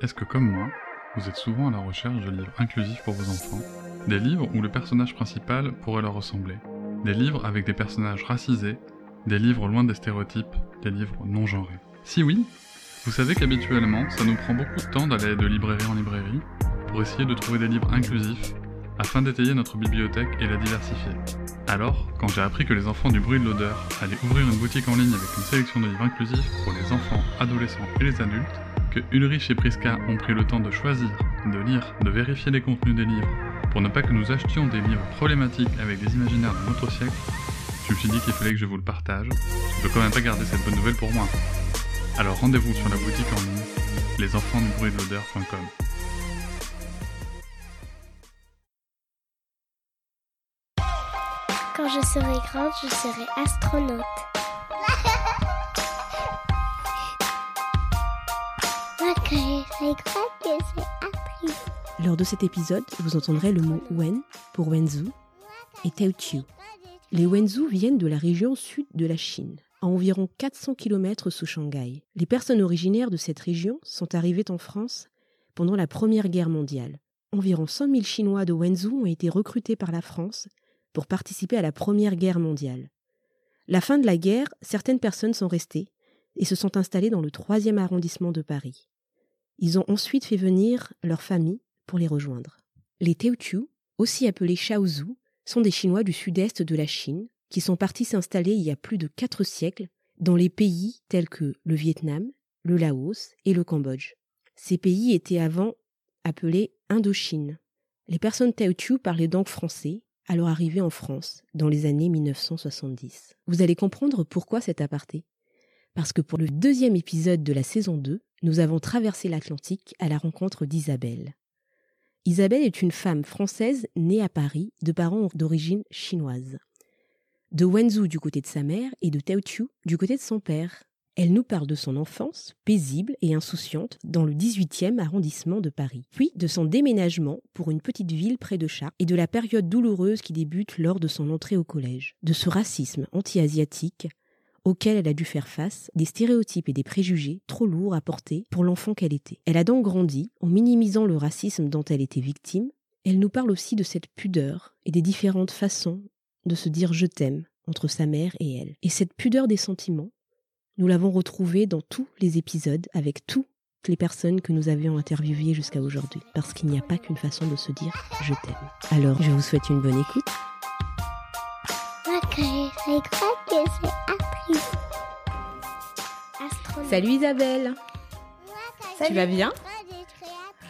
Est-ce que comme moi, vous êtes souvent à la recherche de livres inclusifs pour vos enfants? Des livres où le personnage principal pourrait leur ressembler? Des livres avec des personnages racisés? Des livres loin des stéréotypes? Des livres non genrés? Si oui, vous savez qu'habituellement, ça nous prend beaucoup de temps d'aller de librairie en librairie pour essayer de trouver des livres inclusifs afin d'étayer notre bibliothèque et la diversifier. Alors, quand j'ai appris que les enfants du bruit de l'odeur allaient ouvrir une boutique en ligne avec une sélection de livres inclusifs pour les enfants, adolescents et les adultes, que Ulrich et Priska ont pris le temps de choisir, de lire, de vérifier les contenus des livres, pour ne pas que nous achetions des livres problématiques avec des imaginaires de notre siècle, je me suis dit qu'il fallait que je vous le partage. Je peux quand même pas garder cette bonne nouvelle pour moi. Alors rendez-vous sur la boutique en ligne, lesenfantsdubruitdelodeur.com. Quand je serai grande, je serai astronaute. Lors de cet épisode, vous entendrez le mot Wen pour Wenzhou et Teochew. Les Wenzhou viennent de la région sud de la Chine, à environ 400 km sous Shanghai. Les personnes originaires de cette région sont arrivées en France pendant la Première Guerre mondiale. Environ 100 000 Chinois de Wenzhou ont été recrutés par la France pour participer à la Première Guerre mondiale. La fin de la guerre, certaines personnes sont restées et se sont installées dans le troisième arrondissement de Paris. Ils ont ensuite fait venir leur famille pour les rejoindre. Les Teochew, aussi appelés Shaozhou, sont des Chinois du sud-est de la Chine qui sont partis s'installer il y a plus de quatre siècles dans les pays tels que le Vietnam, le Laos et le Cambodge. Ces pays étaient avant appelés Indochine. Les personnes Teochew parlaient donc français à leur arrivée en France dans les années 1970. Vous allez comprendre pourquoi cet aparté. Parce que pour le deuxième épisode de la saison 2, nous avons traversé l'Atlantique à la rencontre d'Isabelle. Isabelle est une femme française née à Paris de parents d'origine chinoise. De Wenzhou du côté de sa mère et de Teochew du côté de son père. Elle nous parle de son enfance, paisible et insouciante, dans le 18e arrondissement de Paris, puis de son déménagement pour une petite ville près de Chartres et de la période douloureuse qui débute lors de son entrée au collège, de ce racisme anti-asiatique auquel elle a dû faire face, des stéréotypes et des préjugés trop lourds à porter pour l'enfant qu'elle était. Elle a donc grandi en minimisant le racisme dont elle était victime. Elle nous parle aussi de cette pudeur et des différentes façons de se dire je t'aime entre sa mère et elle. Et cette pudeur des sentiments, nous l'avons retrouvée dans tous les épisodes avec toutes les personnes que nous avions interviewées jusqu'à aujourd'hui. Parce qu'il n'y a pas qu'une façon de se dire je t'aime. Alors, je vous souhaite une bonne écoute. Salut Isabelle. Tu vas bien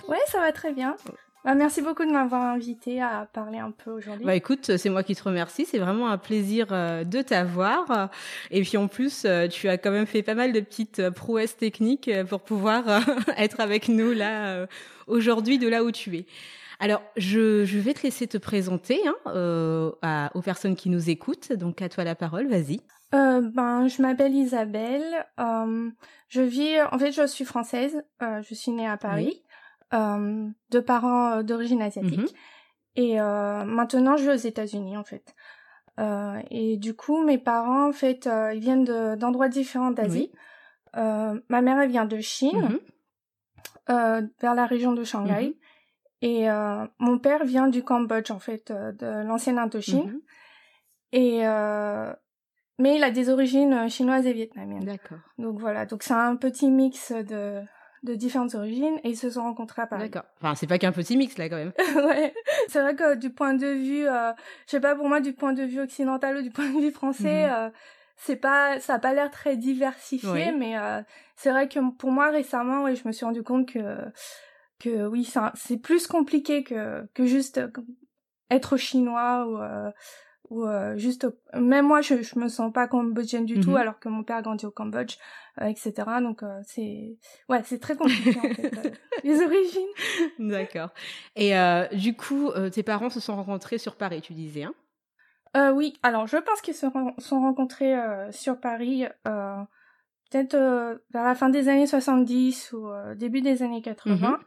Ouais, ça va très bien. Bah, merci beaucoup de m'avoir invité à parler un peu aujourd'hui. Bah écoute, c'est moi qui te remercie. C'est vraiment un plaisir euh, de t'avoir. Et puis en plus, euh, tu as quand même fait pas mal de petites euh, prouesses techniques pour pouvoir être avec nous là aujourd'hui de là où tu es. Alors, je, je vais te laisser te présenter hein, euh, à, aux personnes qui nous écoutent. Donc, à toi la parole, vas-y. Euh, ben, je m'appelle Isabelle. Euh, je vis, en fait, je suis française. Euh, je suis née à Paris, euh, de parents euh, d'origine asiatique. Mhm. Et maintenant, je vis aux États-Unis, en fait. et du coup, mes parents, en fait, ils viennent de- d'endroits différents d'Asie. ma mère, elle vient de Chine, Mhm. vers la région de Shanghai. Mhm. Et euh, mon père vient du Cambodge, en fait, euh, de l'ancienne Indochine. Mhm. Et euh, mais il a des origines euh, chinoises et vietnamiennes. D'accord. Donc voilà, donc c'est un petit mix de de différentes origines et ils se sont rencontrés à Paris. D'accord. Enfin, c'est pas qu'un petit mix là quand même. ouais. C'est vrai que du point de vue, euh, je sais pas pour moi du point de vue occidental ou du point de vue français, Mhm. euh, c'est pas, ça a pas l'air très diversifié, Oui. mais euh, c'est vrai que pour moi récemment, ouais, je me suis rendu compte que que oui, c'est plus compliqué que que juste euh, être chinois ou euh, ou euh, juste même moi je je me sens pas cambodgienne du tout Mhm. alors que mon père a grandi au Cambodge euh, etc donc c'est ouais c'est très compliqué en fait les origines D'accord. Et du coup, tes parents se sont rencontrés sur Paris, tu disais, hein? Euh, oui, alors je pense qu'ils se ren- sont rencontrés euh, sur Paris euh, peut-être vers la fin des années 70 ou début des années 80. Mhm.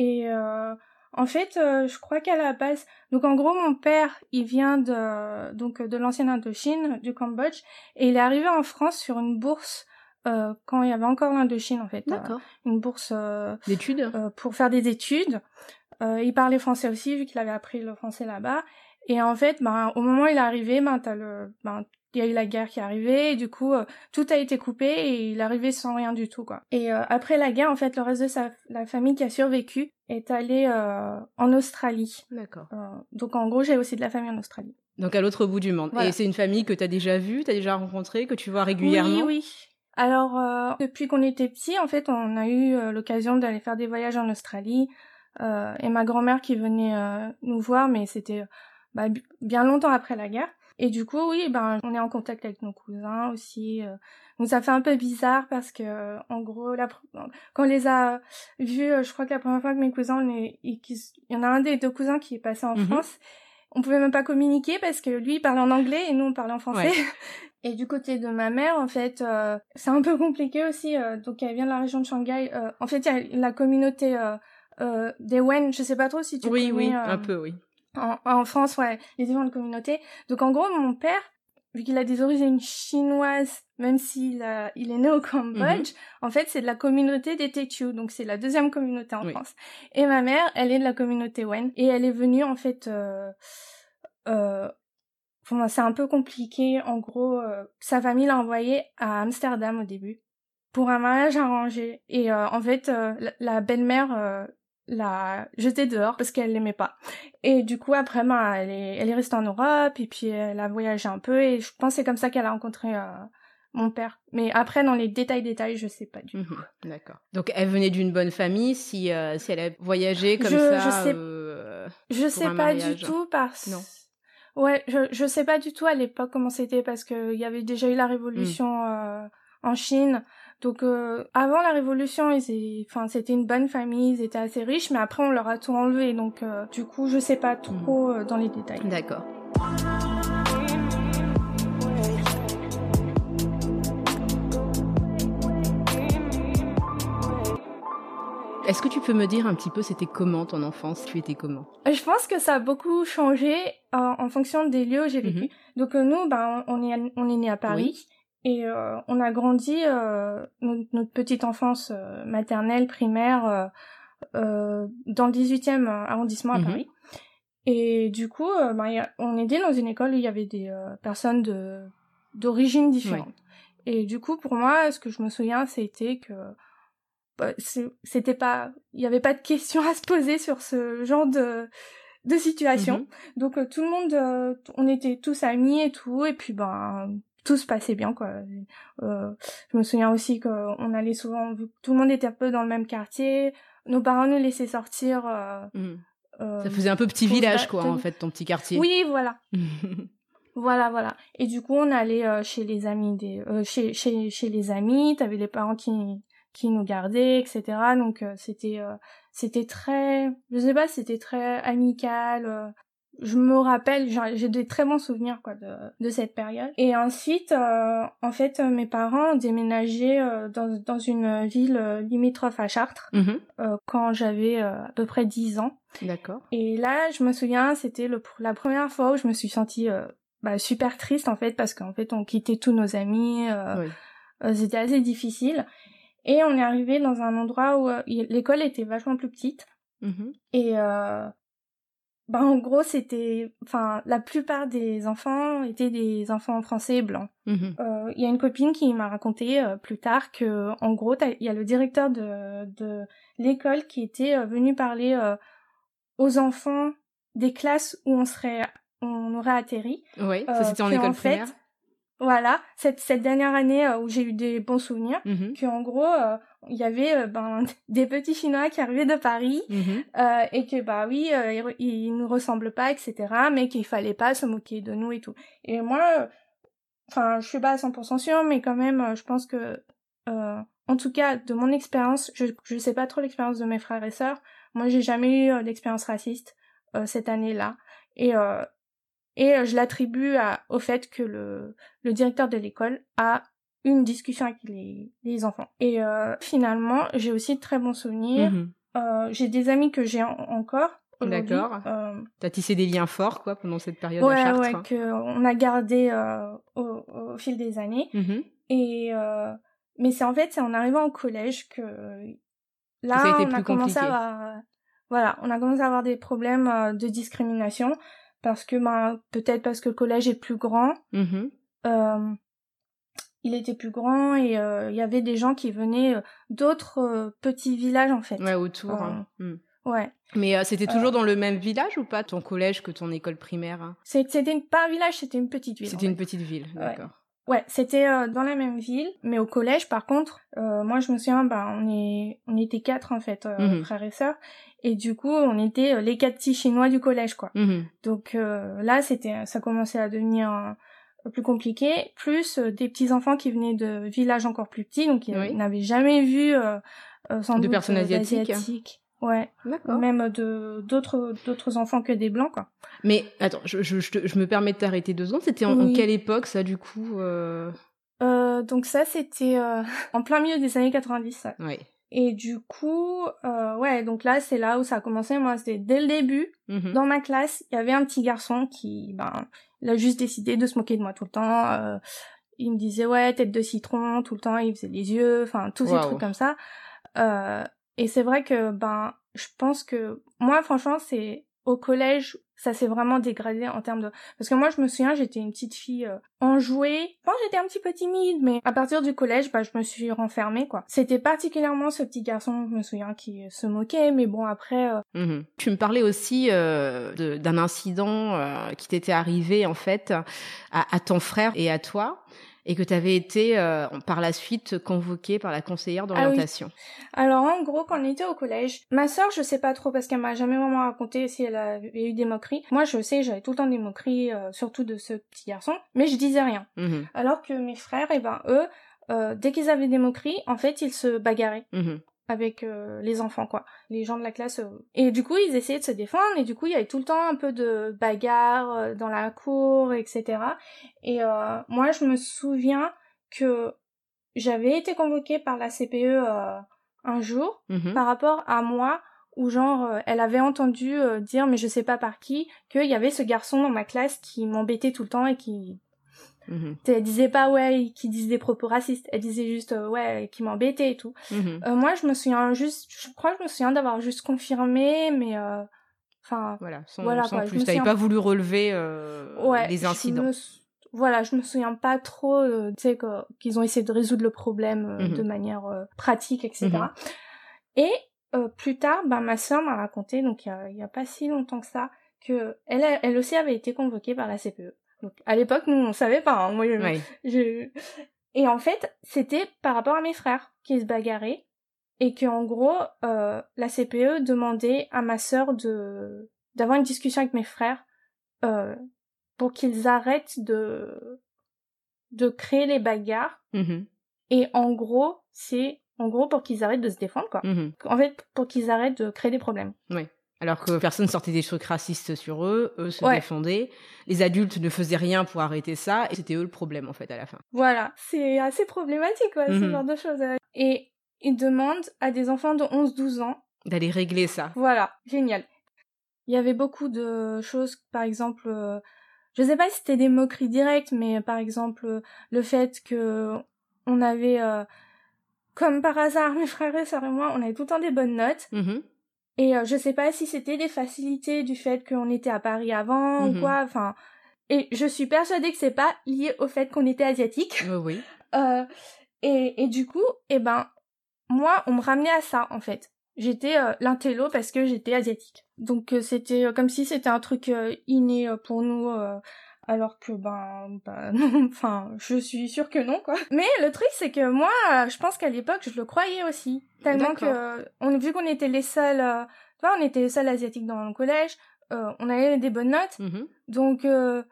Et euh, en fait, euh, je crois qu'à la base, donc en gros, mon père, il vient de donc de l'ancienne Indochine, du Cambodge, et il est arrivé en France sur une bourse quand il y avait encore l'Indochine en fait. D'accord. une bourse d'études pour faire des études. il parlait français aussi vu qu'il avait appris le français là-bas. Et en fait, ben, au moment où il est arrivé, ben, t'as le, ben, il y a eu la guerre qui est arrivée et du coup euh, tout a été coupé et il est arrivé sans rien du tout quoi. Et euh, après la guerre en fait le reste de sa la famille qui a survécu est allée euh, en Australie. D'accord. donc en gros j'ai aussi de la famille en Australie. Donc à l'autre bout du monde. Et c'est une famille que tu as déjà vue, tu as déjà rencontrée, que tu vois régulièrement Oui oui. Alors depuis qu'on était petit en fait on a eu l'occasion d'aller faire des voyages en Australie et ma grand-mère qui venait nous voir mais c'était bah, bien longtemps après la guerre. Et du coup, oui, ben, on est en contact avec nos cousins aussi. Euh. Donc ça fait un peu bizarre parce que, en gros, la, quand on les a vus, euh, je crois que la première fois que mes cousins, on est, il y en a un des deux cousins qui est passé en mhm. France. On pouvait même pas communiquer parce que lui il parlait en anglais et nous on parlait en français. Et du côté de ma mère, en fait, euh, c'est un peu compliqué aussi. donc, elle vient de la région de Shanghai. en fait, il y a la communauté des Wen. Je sais pas trop si tu oui, connais. Oui, oui, un peu, oui en, France, ouais, les différentes communautés. Donc en gros, mon père, vu qu'il a des origines chinoises, même s'il a, il est né au Cambodge, mhm. en fait, c'est de la communauté des Tetu, donc c'est la deuxième communauté en France. Et ma mère, elle est de la communauté Wen, et elle est venue en fait. Euh, euh, c'est un peu compliqué. En gros, euh, sa famille l'a envoyé à Amsterdam au début pour un mariage arrangé. Et euh, en fait, euh, la belle-mère l'a jetée dehors parce qu'elle l'aimait pas. Et du coup après ben, elle est elle est restée en Europe et puis elle a voyagé un peu et je pense c'est comme ça qu'elle a rencontré euh, mon père. Mais après dans les détails détails, je sais pas du tout. Mhm, d'accord. Donc elle venait d'une bonne famille si euh, si elle a voyagé comme ça je sais, euh, je sais pas du tout parce Non. Ouais, je je sais pas du tout à l'époque comment c'était parce que il y avait déjà eu la révolution hmm. en Chine. Donc euh, avant la révolution, ils enfin c'était une bonne famille, ils étaient assez riches, mais après on leur a tout enlevé. Donc euh, du coup, je sais pas trop euh, dans les détails. D'accord. Est-ce que tu peux me dire un petit peu c'était comment ton enfance? Tu étais comment? Je pense que ça a beaucoup changé en fonction des lieux où j'ai vécu. Mhm. Donc nous, ben on est on est né à Paris. Et euh, on a grandi euh, notre, petite enfance euh, maternelle, primaire, dans le 18e arrondissement à mhm. Paris. Et du coup, ben, on était dans une école où il y avait des personnes de d'origine différente. Et du coup, pour moi, ce que je me souviens, c'était que bah, c'était pas, il y avait pas de questions à se poser sur ce genre de de situation. Mhm. Donc tout le monde, on était tous amis et tout, et puis ben tout se passait bien quoi. Euh, je me souviens aussi qu'on allait souvent, tout le monde était un peu dans le même quartier, nos parents nous laissaient sortir. Euh, mmh. euh, Ça faisait un peu petit village quoi en fait ton petit quartier. Oui voilà. voilà voilà. Et du coup on allait euh, chez les amis des, euh, chez chez chez les amis, t'avais les parents qui qui nous gardaient etc. Donc c'était c'était très, je sais pas, c'était très amical je me rappelle, j'ai des très bons souvenirs quoi de, de cette période. Et ensuite, euh, en fait, mes parents ont déménagé euh, dans, dans une ville euh, limitrophe à Chartres mm-hmm. quand j'avais à peu près 10 ans. D'accord. Et là, je me souviens, c'était la première fois où je me suis sentie bah, super triste en fait parce qu'en fait, on quittait tous nos amis. c'était assez difficile. Et on est arrivé dans un endroit où l'école était vachement plus petite. Mm-hmm. Et bah, en gros, c'était, enfin, la plupart des enfants étaient des enfants français blancs. Mhm. Euh, il y a une copine qui m'a raconté euh, plus tard que, en gros, il y a le directeur de, de l'école qui était euh, venu parler aux enfants des classes où on serait, on aurait atterri. Oui, ça c'était en école primaire. Voilà, cette, cette dernière année où j'ai eu des bons souvenirs, mm que en gros, il y avait euh, ben, des petits Chinois qui arrivaient de Paris mhm. euh, et que bah oui, euh, ils, nous ressemblent pas, etc. Mais qu'il fallait pas se moquer de nous et tout. Et moi, enfin, je suis pas à 100% sûre, mais quand même, je pense que, en tout cas, de mon expérience, je je sais pas trop l'expérience de mes frères et sœurs. Moi, j'ai jamais eu d'expérience raciste cette année-là. Et et je l'attribue au fait que le, le directeur de l'école a une discussion avec les, les enfants. Et euh, finalement, j'ai aussi de très bons souvenirs. Mhm. Euh, j'ai des amis que j'ai encore. D'accord. Euh, T'as tissé des liens forts, quoi, pendant cette période ouais, à Chartres. Ouais, qu'on a gardé euh, au, au, fil des années. Mhm. Et euh, mais c'est en fait c'est en arrivant au collège que là on a commencé à avoir, voilà, on a commencé à avoir des problèmes de discrimination parce que ben peut-être parce que le collège est plus grand. Mmh euh, il était plus grand et euh, il y avait des gens qui venaient euh, d'autres euh, petits villages en fait. Ouais, autour. hein. Mm. Ouais. Mais c'était toujours dans le même village ou pas, ton collège que ton école primaire hein? C'était pas un village, c'était une petite ville. C'était une petite ville, d'accord. Ouais, c'était dans la même ville, mais au collège, par contre, moi je me souviens, bah on est, on était quatre en fait, Mhm. frères et sœurs, et du coup on était les quatre petits chinois du collège quoi. Mhm. Donc là c'était, ça commençait à devenir plus compliqué, plus euh, des petits enfants qui venaient de villages encore plus petits, donc ils Oui. n'avaient jamais vu euh, euh, sans De doute, personnes euh, asiatiques. Ouais, D'accord. même de d'autres d'autres enfants que des blancs quoi. Mais attends, je, je, je, me permets de t'arrêter deux secondes. C'était en, quelle époque ça du coup euh... Euh, donc ça c'était euh, en plein milieu des années 90. ça. Ouais. Et du coup, euh, ouais, donc là c'est là où ça a commencé. Moi c'était dès le début. Mhm. Dans ma classe, il y avait un petit garçon qui, ben, il a juste décidé de se moquer de moi tout le temps. euh, il me disait ouais tête de citron tout le temps, il faisait les yeux, enfin tous ces trucs comme ça. Euh, et c'est vrai que ben, je pense que moi franchement c'est au collège ça s'est vraiment dégradé en termes de parce que moi je me souviens j'étais une petite fille euh, enjouée que j'étais un petit peu timide mais à partir du collège bah je me suis renfermée quoi c'était particulièrement ce petit garçon je me souviens qui se moquait mais bon après euh, Mhm. Tu me parlais aussi euh, d'un incident euh, qui t'était arrivé en fait à, à ton frère et à toi et que tu avais été euh, par la suite convoqué par la conseillère d'orientation. Alors en gros, quand on était au collège, ma sœur, je sais pas trop parce qu'elle m'a jamais vraiment raconté si elle avait eu des moqueries. Moi, je sais, j'avais tout le temps des moqueries, euh, surtout de ce petit garçon, mais je disais rien. Mhm. Alors que mes frères, eh ben eux, euh, dès qu'ils avaient des moqueries, en fait, ils se bagarraient Mhm. avec euh, les enfants, quoi, les gens de la classe. euh. Et du coup, ils essayaient de se défendre, et du coup, il y avait tout le temps un peu de bagarre euh, dans la cour, etc. Et moi, je me souviens que j'avais été convoquée par la CPE un jour Mhm. par rapport à moi où genre euh, elle avait entendu euh, dire mais je sais pas par qui qu'il y avait ce garçon dans ma classe qui m'embêtait tout le temps et qui Mhm. elle disait pas ouais qui disait des propos racistes elle disait juste euh, ouais qui m'embêtait et tout Mhm. Euh, moi je me souviens juste je crois que je me souviens d'avoir juste confirmé mais euh, enfin Voilà, sans, Voilà, sans quoi, plus. T'avais souviens- pas voulu relever ouais les incidents. me voilà je me souviens pas trop tu sais qu'ils ont essayé de résoudre le problème de manière euh, pratique etc et euh, plus tard bah ma sœur m'a raconté donc il y a, a pas si longtemps que ça que elle elle aussi avait été convoquée par la CPE donc à l'époque nous on savait pas hein. moi je- Ouais. je... Et en fait, c'était par rapport à mes frères qui se bagarraient et que en gros, euh, la CPE demandait à ma sœur de d'avoir une discussion avec mes frères euh, pour qu'ils arrêtent de de créer les bagarres. Mhm. Et en gros, c'est en gros pour qu'ils arrêtent de se défendre quoi. Mhm. En fait, pour qu'ils arrêtent de créer des problèmes. Alors que personne sortait des trucs racistes sur eux, eux se Ouais. défendaient. Les adultes ne faisaient rien pour arrêter ça, et c'était eux le problème en fait à la fin. Voilà, c'est assez problématique ce Mhm. genre de choses. Et ils demandent à des enfants de 11-12 ans D'aller régler ça. Voilà, génial. Il y avait beaucoup de choses, par exemple, euh, je sais pas si c'était des moqueries directes, mais par exemple euh, le fait que on avait, euh, comme par hasard, mes frères et sœurs et moi, on avait tout le temps des bonnes notes. Mhm. Et euh, je sais pas si c'était des facilités du fait qu'on était à Paris avant ou quoi. Enfin, et je suis persuadée que c'est pas lié au fait qu'on était asiatique. Oui, oui. Euh, et, et du coup, eh ben, moi, on me ramenait à ça, en fait. J'étais euh, l'intello parce que j'étais asiatique. Donc euh, c'était euh, comme si c'était un truc inné pour nous, alors que ben, ben non, enfin, je suis sûre que non, quoi. Mais le truc, c'est que moi, je pense qu'à l'époque, je le croyais aussi. Tellement que, on, vu qu'on était les seuls, euh, tu vois, on était les seuls asiatiques dans le collège, euh, on avait des bonnes notes, Mhm. donc... Euh,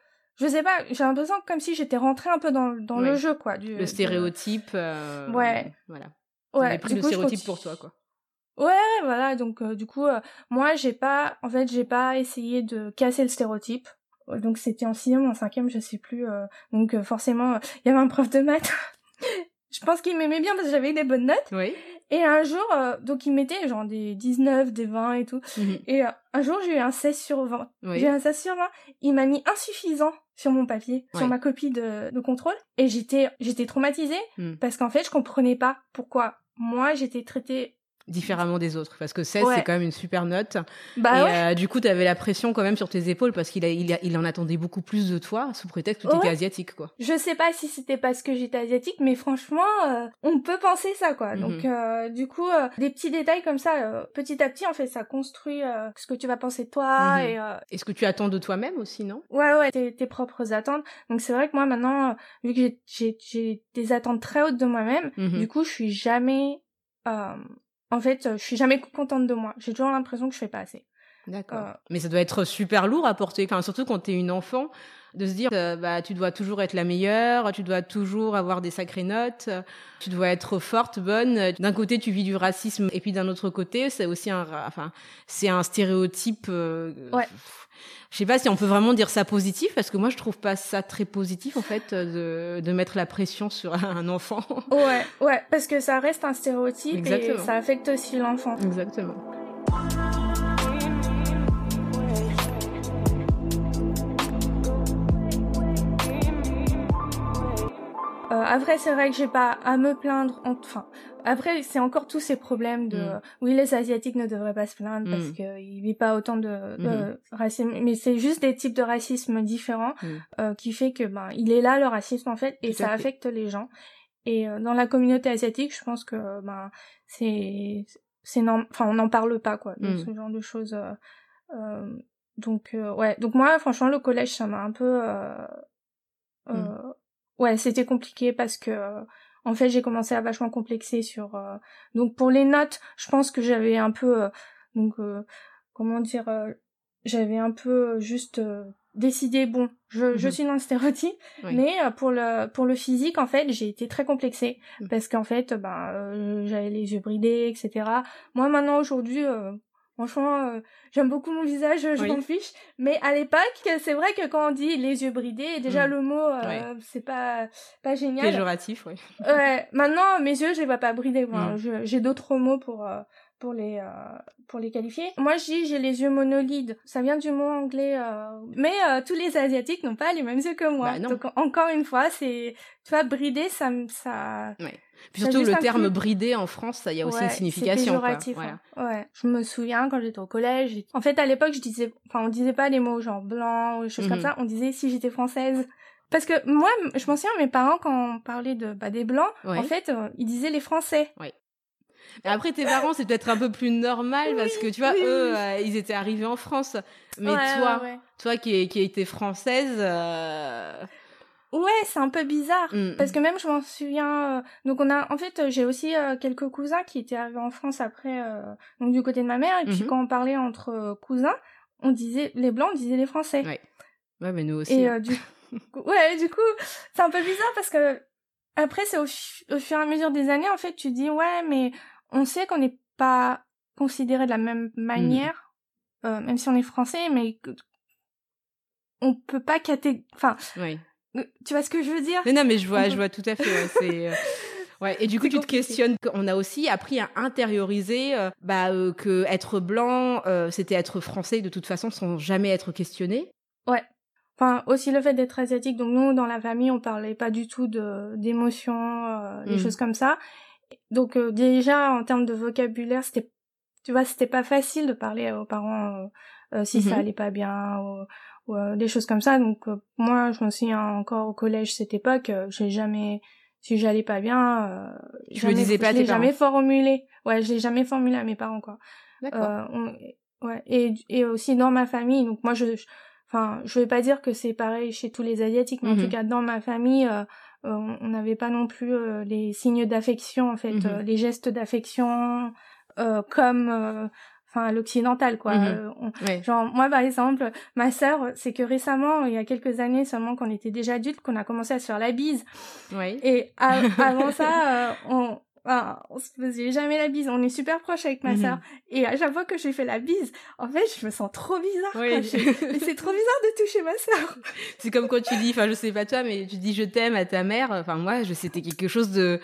je sais pas, j'ai l'impression comme si j'étais rentrée un peu dans, dans le jeu, quoi. Du, Le stéréotype. euh, Ouais. Voilà. Ouais, pris le stéréotype pour toi, quoi. Ouais, voilà, donc euh, du coup, moi, j'ai pas, en fait, j'ai pas essayé de casser le stéréotype. Donc c'était en sixième en cinquième, je sais plus. euh, donc euh, forcément, il y avait un prof de maths. je pense qu'il m'aimait bien parce que j'avais des bonnes notes. Oui. Et un jour, euh, donc il mettait genre des 19, des 20 et tout. Mhm. Et euh, un jour, j'ai eu un 16 sur 20. Oui. J'ai eu un 16 sur 20. Il m'a mis insuffisant sur mon papier, sur ma copie de, de contrôle. Et j'étais, j'étais traumatisée hmm. parce qu'en fait, je comprenais pas pourquoi moi j'étais traitée différemment des autres parce que 16 c'est quand même une super note bah et ouais. euh, du coup tu avais la pression quand même sur tes épaules parce qu'il a, il, a, il en attendait beaucoup plus de toi sous prétexte que tu étais asiatique quoi je sais pas si c'était parce que j'étais asiatique mais franchement euh, on peut penser ça quoi mhm. donc euh, du coup euh, des petits détails comme ça euh, petit à petit en fait ça construit ce que tu vas penser de toi mhm. et et ce que tu attends de toi-même aussi non? Ouais ouais tes, tes propres attentes donc c'est vrai que moi maintenant vu que j'ai des attentes très hautes de moi-même mhm. du coup je suis jamais en fait, euh, je suis jamais contente de moi. J'ai toujours l'impression que je fais pas assez. D'accord. Euh, Mais ça doit être super lourd à porter, enfin, surtout quand tu es une enfant, de se dire, euh, bah, tu dois toujours être la meilleure, tu dois toujours avoir des sacrées notes, tu dois être forte, bonne. D'un côté, tu vis du racisme, et puis d'un autre côté, c'est aussi un, enfin, c'est un stéréotype. ouais je sais pas si on peut vraiment dire ça positif parce que moi je trouve pas ça très positif en fait de, de mettre la pression sur un enfant. Ouais, ouais, parce que ça reste un stéréotype et ça affecte aussi l'enfant. Exactement. Après, c'est vrai que j'ai pas à me plaindre. Enfin, après, c'est encore tous ces problèmes de mm. oui, les asiatiques ne devraient pas se plaindre parce mm. qu'ils vivent pas autant de, mm-hmm. racisme, mais c'est juste des types de racisme différents mm. euh, qui fait que ben il est là le racisme en fait et ça affecte les gens. Et euh, dans la communauté asiatique, je pense que ben c'est c'est enfin on n'en parle pas quoi de ce genre de choses. Euh, euh donc ouais, donc moi franchement le collège ça m'a un peu ouais c'était compliqué parce que en fait, j'ai commencé à vachement complexer sur. Euh, donc pour les notes, je pense que j'avais un peu, euh, donc euh, comment dire, j'avais un peu juste décidé bon, je, je mhm. suis dans le stéréotype, mais pour le pour le physique en fait, j'ai été très complexée mhm. parce qu'en fait, ben j'avais les yeux bridés, etc. Moi maintenant aujourd'hui, Franchement, euh, j'aime beaucoup mon visage, je m'en fiche. Mais à l'époque, c'est vrai que quand on dit les yeux bridés, déjà mm. le mot, euh, c'est pas pas génial. Péjoratif, oui. ouais. Maintenant, mes yeux, je les vois pas bridés. Mm. J'ai d'autres mots pour euh, pour les pour les qualifier. Moi, je dis j'ai les yeux monolides. Ça vient du mot anglais. Mais tous les asiatiques n'ont pas les mêmes yeux que moi. Bah, Donc encore une fois, c'est tu vois bridé, ça ça. Ouais. Puis surtout le terme bridé en France, ça y a aussi une signification. Quoi. Voilà. Hein. Ouais. Je me souviens quand j'étais au collège. En fait, à l'époque, je disais, enfin, on disait pas les mots genre blanc ou des choses comme mhm. ça. On disait si j'étais française. Parce que moi, je m'en souviens, mes parents, quand on parlait de bah, des blancs, en fait, euh, ils disaient les Français. Oui. Mais après, tes parents, c'est peut-être un peu plus normal parce que tu vois, eux, euh, ils étaient arrivés en France. Mais toi, toi qui, qui été française, euh, Ouais, c'est un peu bizarre mm. parce que même je m'en souviens. Euh, donc on a, en fait, j'ai aussi euh, quelques cousins qui étaient arrivés en France après, euh, donc du côté de ma mère. Et puis mm-hmm. quand on parlait entre cousins, on disait les blancs, on disait les français. Ouais, ouais mais nous aussi. Et hein. du, ouais, du coup, c'est un peu bizarre parce que après c'est au, au, fur et à mesure des années, en fait, tu dis ouais, mais on sait qu'on n'est pas considéré de la même manière, même si on est français, mais on peut pas caté, enfin. Oui tu vois ce que je veux dire? Mais Non, mais je vois, je vois tout à fait. Ouais, euh, Et du coup, tu te questionnes. On a aussi appris à intérioriser euh, bah, euh, que être blanc, c'était être français de toute façon, sans jamais être questionné. Ouais. Enfin, aussi le fait d'être asiatique. Donc nous, dans la famille, on parlait pas du tout de d'émotions, des mmh. choses comme ça. Donc déjà, en termes de vocabulaire, c'était, tu vois, c'était pas facile de parler aux parents si ça mmh allait pas bien. Ou, euh, des choses comme ça. Donc euh, moi, je me souviens encore au collège cette époque, euh, j'ai jamais, si j'allais pas bien, je me disais pas, je l'ai jamais formulé. Ouais, je l'ai jamais formulé à mes parents quoi. D'accord. ouais, et et aussi dans ma famille. Donc moi, je, enfin, je vais pas dire que c'est pareil chez tous les asiatiques, mais en tout mhm. cas dans ma famille. On n'avait pas non plus les signes d'affection en fait, mhm. les gestes d'affection comme enfin l'occidental quoi. Mhm. Euh, genre moi par exemple, ma sœur, c'est que récemment, il y a quelques années seulement qu'on était déjà adultes, qu'on a commencé à se faire la bise. Oui. Et avant ça, euh, on on se faisait jamais la bise. On est super proches avec ma mhm. sœur. Et à chaque fois que j'ai fait la bise, en fait, je me sens trop bizarre. Oui. c'est trop bizarre de toucher ma sœur. C'est comme quand tu dis, enfin, je sais pas toi, mais tu dis je t'aime à ta mère. Enfin, moi, je c'était quelque chose de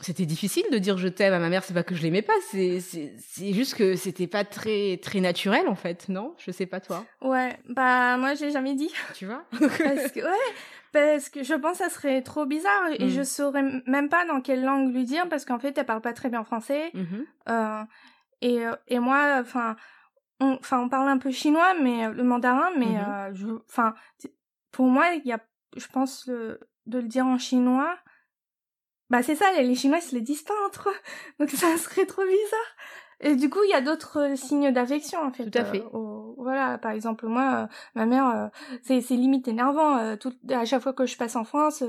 C'était difficile de dire je t'aime à ma mère, c'est pas que je l'aimais pas, c'est c'est juste que c'était pas très très naturel en fait, non? Je sais pas toi. Ouais, bah moi j'ai jamais dit. Tu vois? Parce que ouais, parce que je pense que ça serait trop bizarre et Mm. je saurais même pas dans quelle langue lui dire parce qu'en fait elle parle pas très bien français Mhm. euh, et euh, et moi enfin on enfin on parle un peu chinois mais euh, le mandarin mais Mhm. euh, je enfin pour moi il y a je pense le, de le dire en chinois bah c'est ça les les chinois ils se les disent pas entre eux donc ça serait trop bizarre et du coup il y a d'autres euh, signes d'affection en fait Tout à fait. euh, au- voilà par exemple moi euh, ma mère euh, c'est c'est limite énervant tout à chaque fois que je passe en France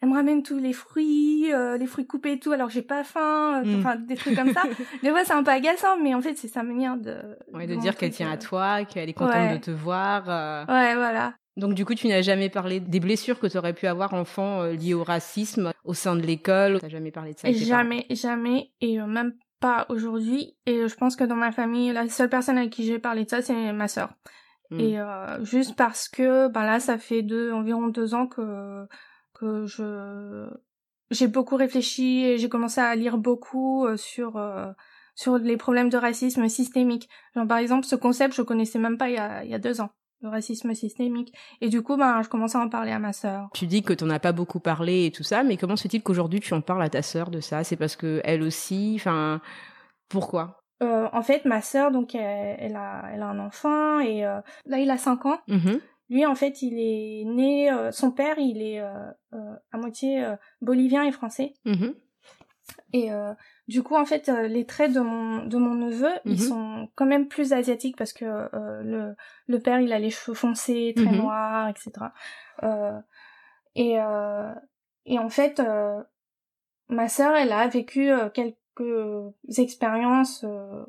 elle me ramène tous les fruits les fruits coupés et tout alors j'ai pas faim Mm. enfin des trucs comme ça des fois c'est un peu agaçant mais en fait c'est sa manière de Ouais, de de dire qu'elle tient à toi, qu'elle est contente Ouais. de te voir. ouais voilà Donc du coup, tu n'as jamais parlé des blessures que tu aurais pu avoir enfant liées au racisme au sein de l'école. T'as jamais parlé de ça. Avec jamais, jamais, et même pas aujourd'hui. Et je pense que dans ma famille, la seule personne avec qui j'ai parlé de ça, c'est ma sœur. Mm. Et euh, juste parce que, ben là, ça fait deux, environ deux ans que que je j'ai beaucoup réfléchi et j'ai commencé à lire beaucoup euh, sur euh, sur les problèmes de racisme systémique. Genre par exemple, ce concept, je connaissais même pas il y a il y a deux ans, le racisme systémique. Et du coup, ben je commençais à en parler à ma sœur. Tu dis que t'en as pas beaucoup parlé et tout ça, mais comment se fait-il qu'aujourd'hui tu en parles à ta sœur de ça? C'est parce que elle aussi, enfin, pourquoi? Euh, en fait, ma sœur, donc, elle, elle a, elle a un enfant et euh, là, il a 5 ans. Mhm. Lui, en fait, il est né. euh, son père, il est à moitié bolivien et français. Mhm. Et euh, du coup, en fait, euh, les traits de mon de mon neveu, Mhm. ils sont quand même plus asiatiques parce que euh, le le père, il a les cheveux foncés, très Mhm. noirs, etc. Euh, et euh, et en fait, euh, ma sœur, elle a vécu euh, quelques expériences euh,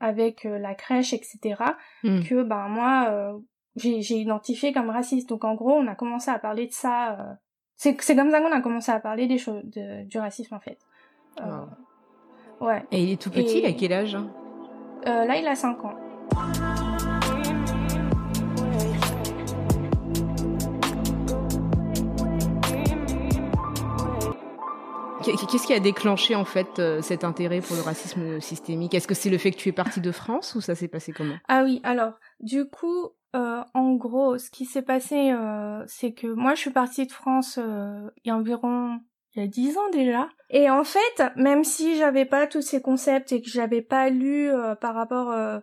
avec euh, la crèche, etc. Mm. Que ben moi, euh, j'ai j'ai identifié comme raciste. Donc en gros, on a commencé à parler de ça. euh, c'est c'est comme ça qu'on a commencé à parler des choses de, du racisme en fait. Euh, Ouais. Et il est tout petit, Et- il a quel âge Euh, là, il a 5 ans. Qu'est- Qu'est-ce qui a déclenché en fait euh, cet intérêt pour le racisme systémique? Est-ce que c'est le fait que tu es partie de France ou ça s'est passé comment? Ah oui, alors, du coup, euh, en gros, ce qui s'est passé, euh, c'est que moi, je suis partie de France euh, il y a environ il y a 10 ans déjà. Et en fait, même si j'avais pas tous ces concepts et que j'avais pas lu euh, par rapport, euh,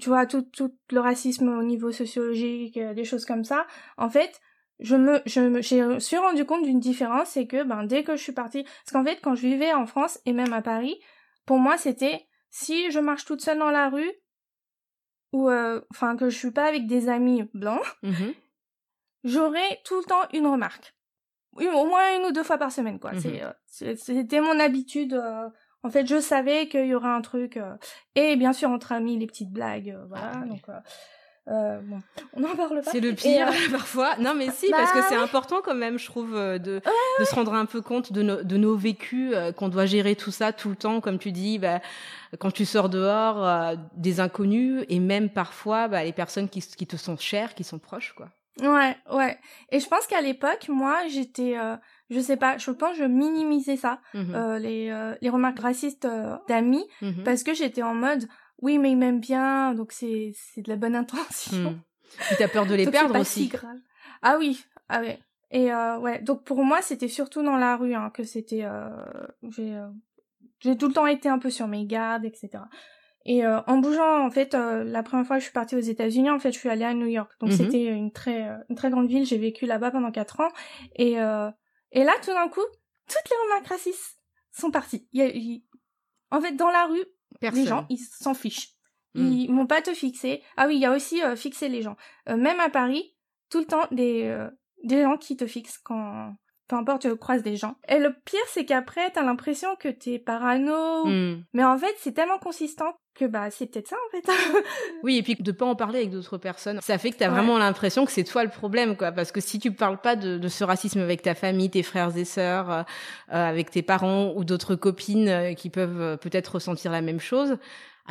tu vois, tout, tout le racisme au niveau sociologique, euh, des choses comme ça, en fait, je me, je me, j'ai suis rendu compte d'une différence, c'est que, ben, dès que je suis partie, parce qu'en fait, quand je vivais en France et même à Paris, pour moi, c'était, si je marche toute seule dans la rue, ou, euh, enfin, que je suis pas avec des amis blancs, Mhm. j'aurais tout le temps une remarque. Oui, au moins une ou deux fois par semaine, quoi. Mhm. C'est, euh, c'est- c'était mon habitude. euh, en fait, je savais qu'il y aurait un truc. euh, et bien sûr, entre amis, les petites blagues, euh, voilà. Ah oui. Donc, euh, euh, bon, on n'en parle pas. C'est le pire euh, parfois. Non, mais si, Bah parce que c'est oui. important quand même, je trouve, euh, de, de se rendre un peu compte de, nos- de nos vécus, euh, qu'on doit gérer tout ça tout le temps, comme tu dis, bah, quand tu sors dehors, euh, des inconnus et même parfois bah, les personnes qui, qui te sont chères, qui sont proches, quoi. Ouais, ouais. Et je pense qu'à l'époque, moi, j'étais, euh, je sais pas, je pense que je minimisais ça, Mhm. euh, les, euh, les remarques racistes euh, d'amis, Mhm. parce que j'étais en mode, oui, mais il m'aime bien, donc c'est, c'est de la bonne intention. Mhm. Puis t'as peur de les Donc, perdre pas aussi. si grave. Ah oui, ah ouais. Et euh, ouais, donc pour moi, c'était surtout dans la rue hein, que c'était. Euh, j'ai, euh, j'ai tout le temps été un peu sur mes gardes, etc. Et euh, en bougeant, en fait, euh, la première fois que je suis partie aux États-Unis, en fait, je suis allée à New York. Donc Mhm. c'était une très, euh, une très grande ville. J'ai vécu là-bas pendant quatre ans. Et euh, et là, tout d'un coup, toutes les remarques racistes sont parties. Il y a- il- En fait, dans la rue, Personne. les gens, ils s'en fichent. Mm. Ils vont pas te fixer. Ah oui, il y a aussi euh, fixer les gens. Euh, même à Paris, tout le temps, des, euh, des gens qui te fixent quand... Peu importe, tu croises des gens. Et le pire, c'est qu'après, t'as l'impression que t'es parano. Mhm. Mais en fait, c'est tellement consistant que bah, c'est peut-être ça, en fait. Oui, et puis de pas en parler avec d'autres personnes, ça fait que tu as Ouais. vraiment l'impression que c'est toi le problème, quoi. Parce que si tu parles pas de, de ce racisme avec ta famille, tes frères et sœurs, euh, euh, avec tes parents ou d'autres copines euh, qui peuvent peut-être ressentir la même chose,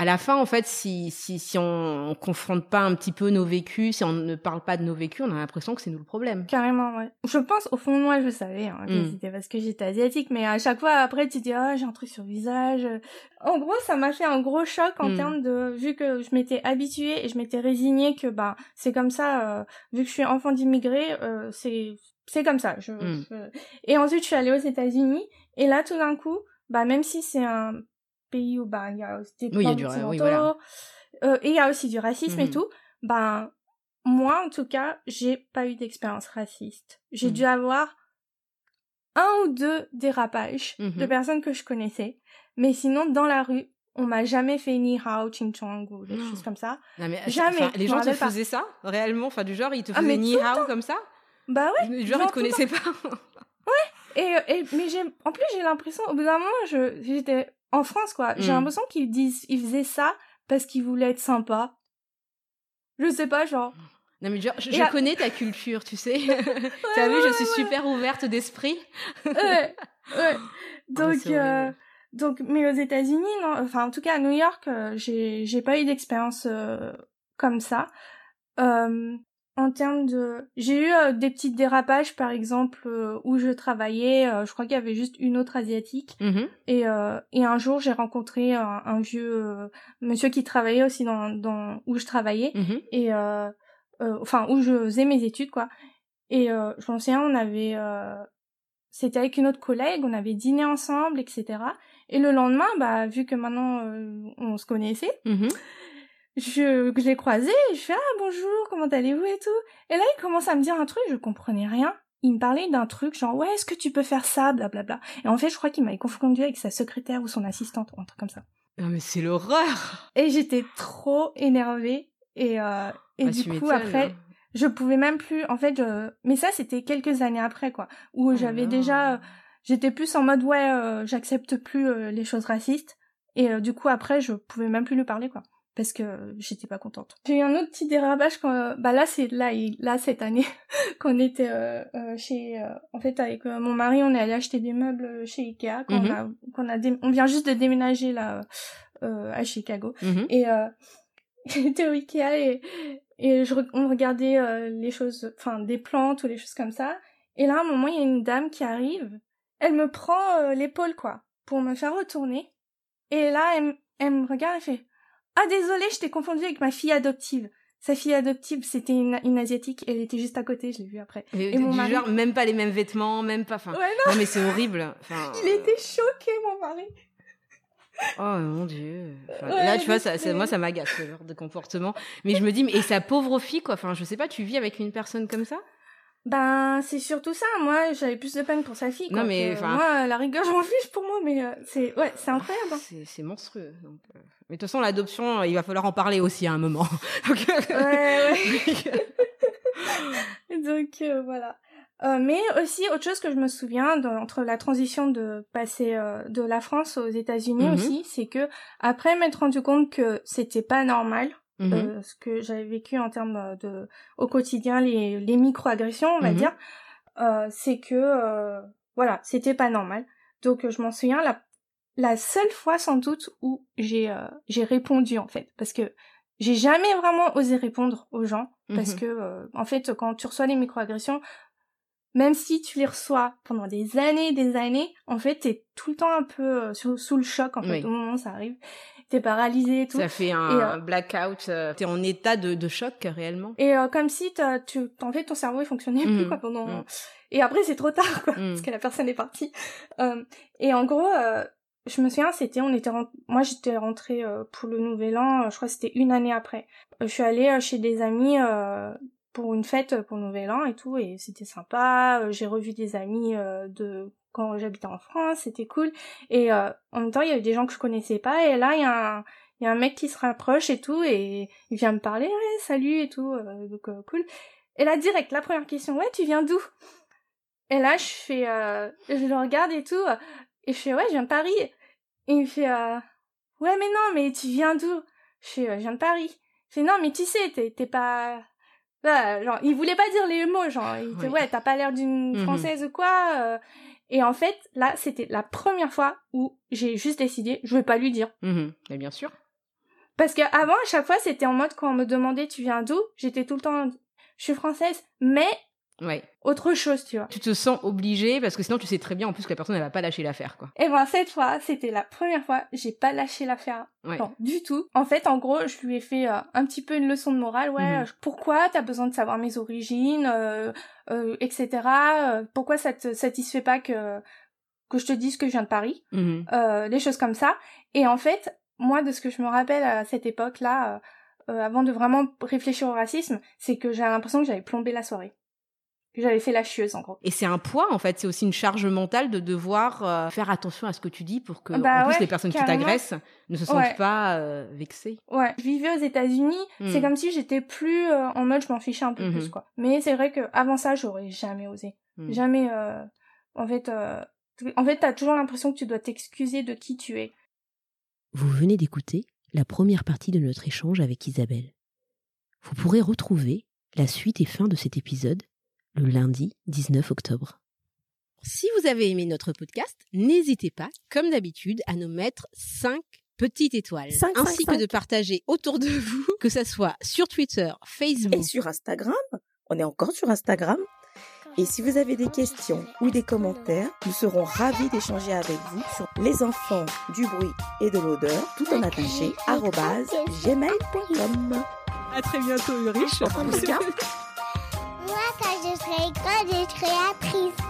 à la fin, en fait, si, si, si on, on confronte pas un petit peu nos vécus, si on ne parle pas de nos vécus, on a l'impression que c'est nous le problème. Carrément, ouais. Je pense, au fond de moi, je savais hein, que Mm. c'était parce que j'étais asiatique, mais à chaque fois, après, tu dis, ah, j'ai un truc sur le visage. En gros, ça m'a fait un gros choc en Mm. termes de, vu que je m'étais habituée et je m'étais résignée que, bah, c'est comme ça, euh, vu que je suis enfant d'immigrés, euh, c'est, c'est comme ça. Je, Mm. je- Et ensuite, je suis allée aux États-Unis, et là, tout d'un coup, bah, même si c'est un pays où, bah, il y a aussi des Oui, y a du- oui, voilà. euh, et il y a aussi du racisme et Mhm. tout, ben, moi, en tout cas, j'ai pas eu d'expérience raciste. J'ai Mhm. dû avoir un ou deux dérapages Mhm. de personnes que je connaissais. Mais sinon, dans la rue, on m'a jamais fait ni hao, ching chong ou des choses comme ça. Non, mais, Jamais, les gens te faisaient ça réellement, enfin du genre ils te Ah, faisaient ni hao comme ça? Bah ouais. Du genre ils genre te tout le connaissaient pas? Et, et mais j'ai, en plus, j'ai l'impression, au bout d'un moment, je, j'étais en France, quoi. J'ai Mm. l'impression qu'ils disent, ils faisaient ça parce qu'ils voulaient être sympas. Je sais pas, genre. Non mais genre, je, Et je à- connais ta culture, tu sais. tu as vu, je suis super ouverte d'esprit. ouais, ouais. Ah, Donc, euh, donc, mais aux États-Unis, non, enfin, en tout cas, à New York, euh, j'ai, j'ai pas eu d'expérience euh, comme ça. Euh, en termes de, j'ai eu euh, des petits dérapages, par exemple, euh, où je travaillais. euh, je crois qu'il y avait juste une autre asiatique. Mhm. Et, et un jour, j'ai rencontré un, un vieux monsieur qui travaillait aussi dans, dans où je travaillais Mhm. et enfin où je faisais mes études quoi. Et je m'en souviens, on avait c'était avec une autre collègue, on avait dîné ensemble, etc. Et le lendemain, bah vu que maintenant on se connaissait, Mhm. Je, je l'ai croisé, et je fais ah bonjour, comment allez-vous et tout. Et là il commence à me dire un truc, je comprenais rien. Il me parlait d'un truc genre ouais est-ce que tu peux faire ça, blablabla. Et en fait je crois qu'il m'avait confondu avec sa secrétaire ou son assistante ou un truc comme ça. Non mais c'est l'horreur. Et j'étais trop énervée et euh, et Bah, du coup après hein. je pouvais même plus en fait je... mais ça c'était quelques années après quoi où Oh j'avais déjà euh, j'étais plus en mode ouais euh, j'accepte plus les choses racistes et du coup après je pouvais même plus lui parler quoi parce que euh, j'étais pas contente. J'ai eu un autre petit dérapage quand euh, bah là c'est là là cette année qu'on était euh, chez euh, en fait avec euh, mon mari on est allé acheter des meubles chez Ikea quand Mhm. on a qu'on a dé- on vient juste de déménager là à Chicago Mhm. et euh, j'étais au Ikea et, et je, re- on regardait les choses, enfin des plantes ou les choses comme ça. Et là, à un moment, il y a une dame qui arrive. Elle me prend l'épaule, quoi, pour me faire retourner. Et là, elle, m- elle me regarde et fait « Ah, désolée, je t'ai confondue avec ma fille adoptive. » Sa fille adoptive, c'était une, une asiatique. Elle était juste à côté, je l'ai vue après. Et, Et mon mari- genre même pas les mêmes vêtements, même pas. Enfin, Ouais, non, non mais c'est horrible. Enfin, il était choqué, mon mari. Oh mon dieu. Enfin, Ouais, là, tu vois, ça, ça- moi, ça m'agace ce genre de comportement. Mais je me dis, mais et sa pauvre fille, quoi. Enfin, je sais pas, tu vis avec une personne comme ça? Ben, c'est surtout ça. Moi, j'avais plus de peine pour sa fille. Quoi, Non, mais, que- Moi, la rigueur, j'en fiche pour moi, mais euh, c'est ouais, c'est incroyable. hein. C'est c'est monstrueux. donc, euh. Mais de toute façon, l'adoption, il va falloir en parler aussi à un moment. Donc, Ouais, ouais. Donc euh, voilà. Euh, mais aussi autre chose que je me souviens de- entre la transition de passer euh, de la France aux États-Unis Mhm. aussi, c'est que après m'être rendu compte que c'était pas normal Mhm. euh, ce que j'avais vécu en termes de au quotidien les les micro-agressions, on va Mhm. dire, euh, c'est que euh, voilà, c'était pas normal. Donc euh, je m'en souviens la la seule fois sans doute où j'ai euh, j'ai répondu en fait parce que j'ai jamais vraiment osé répondre aux gens parce Mhm. que euh, en fait quand tu reçois les microagressions même si tu les reçois pendant des années et des années en fait t'es tout le temps un peu euh, sous, sous le choc en fait Oui. au moment où ça arrive t'es paralysé et tout Ça fait un Et, euh, blackout. euh, T'es en état de, de choc réellement. et euh, comme si t'as- tu en fait ton cerveau il fonctionnait plus Mhm. quoi pendant Mhm. et après c'est trop tard quoi Mhm. parce que la personne est partie Euh, et en gros euh, je me souviens c'était on était rent- moi j'étais rentrée pour le nouvel an je crois que c'était une année après je suis allée chez des amis euh, pour une fête pour le nouvel an et tout et c'était sympa j'ai revu des amis de quand j'habitais en France c'était cool et euh, en même temps il y avait des gens que je connaissais pas et là il y a un il y a un mec qui se rapproche et tout et il vient me parler ouais salut et tout euh, donc euh, cool et là direct la première question ouais tu viens d'où? Et là je fais je le regarde et tout et je fais ouais je viens de Paris et il me fait ouais mais non mais tu viens d'où? Je fais je viens de Paris je fais non mais tu sais t'es pas Voilà, genre il voulait pas dire les mots genre il était Oui. ouais t'as pas l'air d'une Mhm. française ou quoi. Et en fait là c'était la première fois où j'ai juste décidé je vais pas lui dire Mhm. Mais bien sûr. Parce que avant, à chaque fois, c'était en mode quand on me demandait tu viens d'où, j'étais tout le temps, je suis française, mais Ouais. autre chose, tu vois. Tu te sens obligé parce que sinon tu sais très bien en plus que la personne elle va pas lâcher l'affaire quoi. Et ben cette fois, c'était la première fois, j'ai pas lâché l'affaire. Ouais. Non, du tout. En fait, en gros, je lui ai fait euh, un petit peu une leçon de morale. Ouais, euh, pourquoi t'as besoin de savoir mes origines, euh, euh, etc. euh, pourquoi ça te satisfait pas que que je te dise que je viens de Paris, euh, des choses comme ça. Et en fait, moi, de ce que je me rappelle à cette époque-là, avant de vraiment réfléchir au racisme, c'est que j'avais l'impression que j'avais plombé la soirée. J'avais fait la chieuse, en gros. Et c'est un poids en fait, c'est aussi une charge mentale de devoir euh, faire attention à ce que tu dis pour que Bah en plus ouais, les personnes qui t'agressent ne se sentent Ouais. pas euh, vexées. Ouais, je vivais aux États-Unis, Mhm. c'est comme si j'étais plus euh, en mode je m'en fichais un peu Mhm. plus quoi. Mais c'est vrai que avant ça, j'aurais jamais osé. Mhm. Jamais euh, en fait euh, en fait, t'as toujours l'impression que tu dois t'excuser de qui tu es. Vous venez d'écouter la première partie de notre échange avec Isabelle. Vous pourrez retrouver la suite et fin de cet épisode le lundi 19 octobre. Si vous avez aimé notre podcast, n'hésitez pas, comme d'habitude, à nous mettre 5 petites étoiles, Cinq, cinq, ainsi que de partager autour de vous, que ça soit sur Twitter, Facebook, Et sur Instagram, on est encore sur Instagram. Et si vous avez des questions ou des commentaires, nous serons ravis d'échanger avec vous sur les enfants du bruit et de l'odeur, tout en attaché, arrobase gmail.com. à très bientôt Ulrich. je serai grande, je serai actrice.